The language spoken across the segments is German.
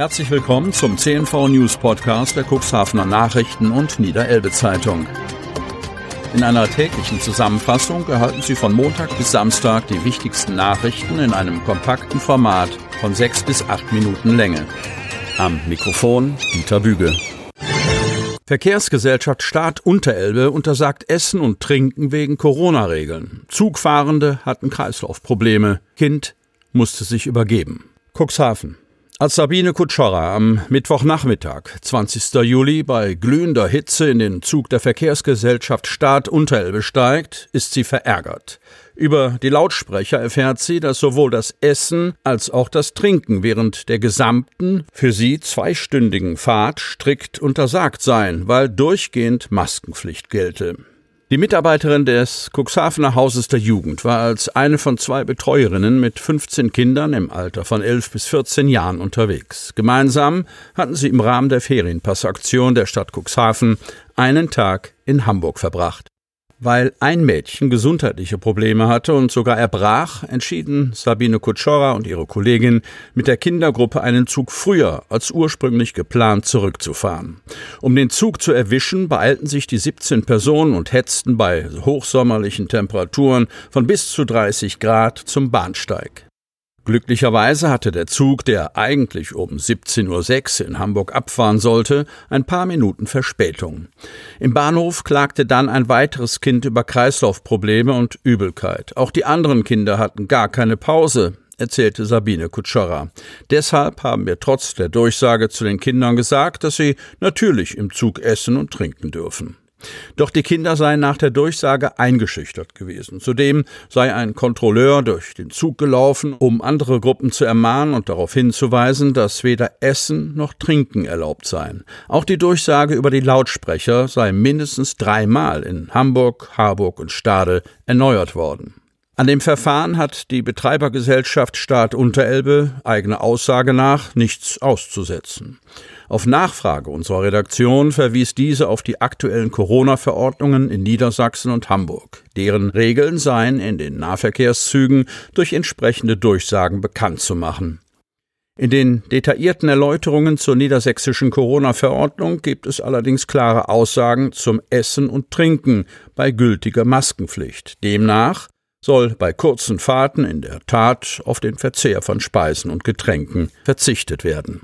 Herzlich willkommen zum CNV News Podcast der Cuxhavener Nachrichten und Niederelbe Zeitung. In einer täglichen Zusammenfassung erhalten Sie von Montag bis Samstag die wichtigsten Nachrichten in einem kompakten Format von sechs bis acht Minuten Länge. Am Mikrofon Dieter Büge. Verkehrsgesellschaft Staat Unterelbe untersagt Essen und Trinken wegen Corona-Regeln. Zugfahrende hatten Kreislaufprobleme. Kind musste sich übergeben. Cuxhaven. Als Sabine Kutschora am Mittwochnachmittag, 20. Juli, bei glühender Hitze in den Zug der Verkehrsgesellschaft Staat Unterelbe steigt, ist sie verärgert. Über die Lautsprecher erfährt sie, dass sowohl das Essen als auch das Trinken während der gesamten, für sie zweistündigen Fahrt strikt untersagt seien, weil durchgehend Maskenpflicht gelte. Die Mitarbeiterin des Cuxhavener Hauses der Jugend war als eine von zwei Betreuerinnen mit 15 Kindern im Alter von 11 bis 14 Jahren unterwegs. Gemeinsam hatten sie im Rahmen der Ferienpassaktion der Stadt Cuxhaven einen Tag in Hamburg verbracht. Weil ein Mädchen gesundheitliche Probleme hatte und sogar erbrach, entschieden Sabine Kutschora und ihre Kollegin mit der Kindergruppe einen Zug früher als ursprünglich geplant zurückzufahren. Um den Zug zu erwischen, beeilten sich die 17 Personen und hetzten bei hochsommerlichen Temperaturen von bis zu 30 Grad zum Bahnsteig. Glücklicherweise hatte der Zug, der eigentlich um 17.06 Uhr in Hamburg abfahren sollte, ein paar Minuten Verspätung. Im Bahnhof klagte dann ein weiteres Kind über Kreislaufprobleme und Übelkeit. Auch die anderen Kinder hatten gar keine Pause, erzählte Sabine Kutschera. Deshalb haben wir trotz der Durchsage zu den Kindern gesagt, dass sie natürlich im Zug essen und trinken dürfen. Doch die Kinder seien nach der Durchsage eingeschüchtert gewesen. Zudem sei ein Kontrolleur durch den Zug gelaufen, um andere Gruppen zu ermahnen und darauf hinzuweisen, dass weder Essen noch Trinken erlaubt seien. Auch die Durchsage über die Lautsprecher sei mindestens dreimal in Hamburg, Harburg und Stade erneuert worden. An dem Verfahren hat die Betreibergesellschaft Staat Unterelbe eigene Aussage nach nichts auszusetzen. Auf Nachfrage unserer Redaktion verwies diese auf die aktuellen Corona-Verordnungen in Niedersachsen und Hamburg. Deren Regeln seien in den Nahverkehrszügen durch entsprechende Durchsagen bekannt zu machen. In den detaillierten Erläuterungen zur niedersächsischen Corona-Verordnung gibt es allerdings klare Aussagen zum Essen und Trinken bei gültiger Maskenpflicht. Demnach soll bei kurzen Fahrten in der Tat auf den Verzehr von Speisen und Getränken verzichtet werden.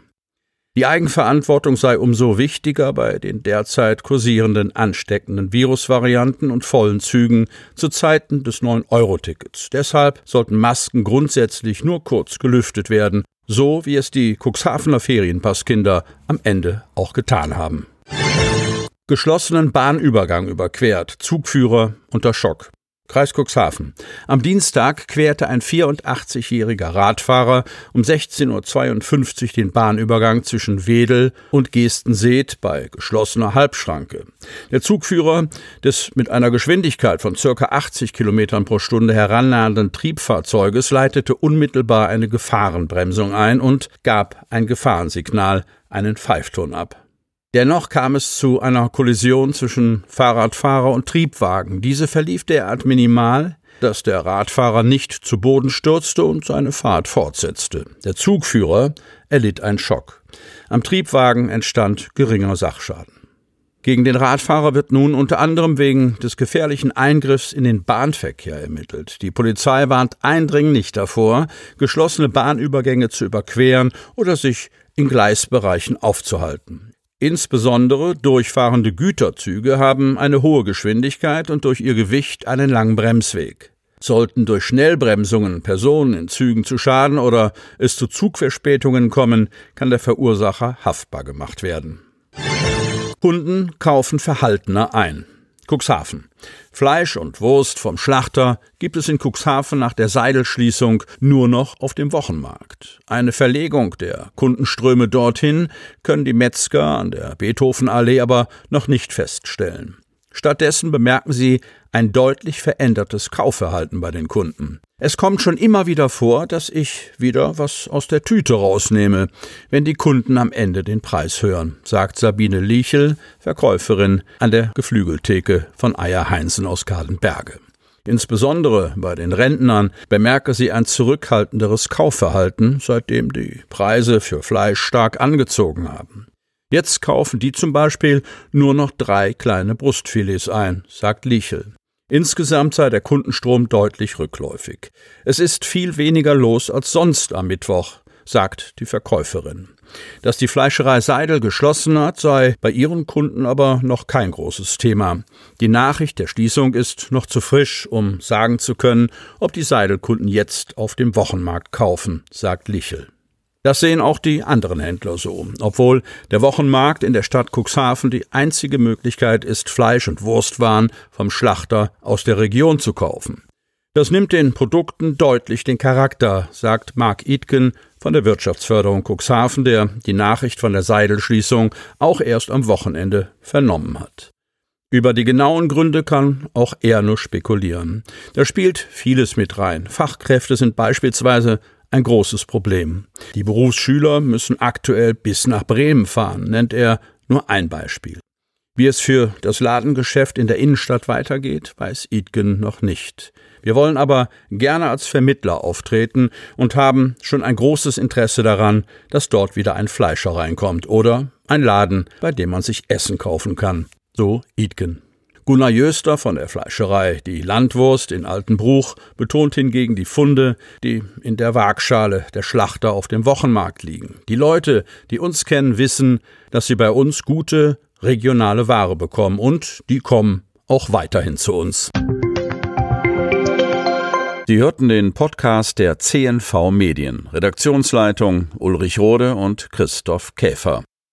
Die Eigenverantwortung sei umso wichtiger bei den derzeit kursierenden ansteckenden Virusvarianten und vollen Zügen zu Zeiten des 9-Euro-Tickets. Deshalb sollten Masken grundsätzlich nur kurz gelüftet werden, so wie es die Cuxhavener Ferienpasskinder am Ende auch getan haben. Geschlossenen Bahnübergang überquert, Zugführer unter Schock. Kreis Cuxhaven. Am Dienstag querte ein 84-jähriger Radfahrer um 16.52 Uhr den Bahnübergang zwischen Wedel und Gestenseet bei geschlossener Halbschranke. Der Zugführer des mit einer Geschwindigkeit von ca. 80 Kilometern pro Stunde herannahenden Triebfahrzeuges leitete unmittelbar eine Gefahrenbremsung ein und gab ein Gefahrensignal, einen Pfeifton ab. Dennoch kam es zu einer Kollision zwischen Fahrradfahrer und Triebwagen. Diese verlief derart minimal, dass der Radfahrer nicht zu Boden stürzte und seine Fahrt fortsetzte. Der Zugführer erlitt einen Schock. Am Triebwagen entstand geringer Sachschaden. Gegen den Radfahrer wird nun unter anderem wegen des gefährlichen Eingriffs in den Bahnverkehr ermittelt. Die Polizei warnt eindringlich davor, geschlossene Bahnübergänge zu überqueren oder sich in Gleisbereichen aufzuhalten. Insbesondere durchfahrende Güterzüge haben eine hohe Geschwindigkeit und durch ihr Gewicht einen langen Bremsweg. Sollten durch Schnellbremsungen Personen in Zügen zu Schaden oder es zu Zugverspätungen kommen, kann der Verursacher haftbar gemacht werden. Kunden kaufen verhaltener ein. Cuxhaven. Fleisch und Wurst vom Schlachter gibt es in Cuxhaven nach der Seidelschließung nur noch auf dem Wochenmarkt. Eine Verlegung der Kundenströme dorthin können die Metzger an der Beethovenallee aber noch nicht feststellen. Stattdessen bemerken sie ein deutlich verändertes Kaufverhalten bei den Kunden. Es kommt schon immer wieder vor, dass ich wieder was aus der Tüte rausnehme, wenn die Kunden am Ende den Preis hören, sagt Sabine Liechel, Verkäuferin an der Geflügeltheke von Eier Heinzen aus Kadenberge. Insbesondere bei den Rentnern bemerke sie ein zurückhaltenderes Kaufverhalten, seitdem die Preise für Fleisch stark angezogen haben. Jetzt kaufen die zum Beispiel nur noch drei kleine Brustfilets ein, sagt Lichel. Insgesamt sei der Kundenstrom deutlich rückläufig. Es ist viel weniger los als sonst am Mittwoch, sagt die Verkäuferin. Dass die Fleischerei Seidel geschlossen hat, sei bei ihren Kunden aber noch kein großes Thema. Die Nachricht der Schließung ist noch zu frisch, um sagen zu können, ob die Seidel-Kunden jetzt auf dem Wochenmarkt kaufen, sagt Lichel. Das sehen auch die anderen Händler so, obwohl der Wochenmarkt in der Stadt Cuxhaven die einzige Möglichkeit ist, Fleisch und Wurstwaren vom Schlachter aus der Region zu kaufen. Das nimmt den Produkten deutlich den Charakter, sagt Mark Itken von der Wirtschaftsförderung Cuxhaven, der die Nachricht von der Seidelschließung auch erst am Wochenende vernommen hat. Über die genauen Gründe kann auch er nur spekulieren. Da spielt vieles mit rein. Fachkräfte sind beispielsweise ein großes Problem. Die Berufsschüler müssen aktuell bis nach Bremen fahren, nennt er nur ein Beispiel. Wie es für das Ladengeschäft in der Innenstadt weitergeht, weiß Idgen noch nicht. Wir wollen aber gerne als Vermittler auftreten und haben schon ein großes Interesse daran, dass dort wieder ein Fleischer reinkommt oder ein Laden, bei dem man sich Essen kaufen kann. So Idgen. Gunnar Jöster von der Fleischerei Die Landwurst in Altenbruch betont hingegen die Funde, die in der Waagschale der Schlachter auf dem Wochenmarkt liegen. Die Leute, die uns kennen, wissen, dass sie bei uns gute regionale Ware bekommen und die kommen auch weiterhin zu uns. Sie hörten den Podcast der CNV Medien. Redaktionsleitung Ulrich Rode und Christoph Käfer.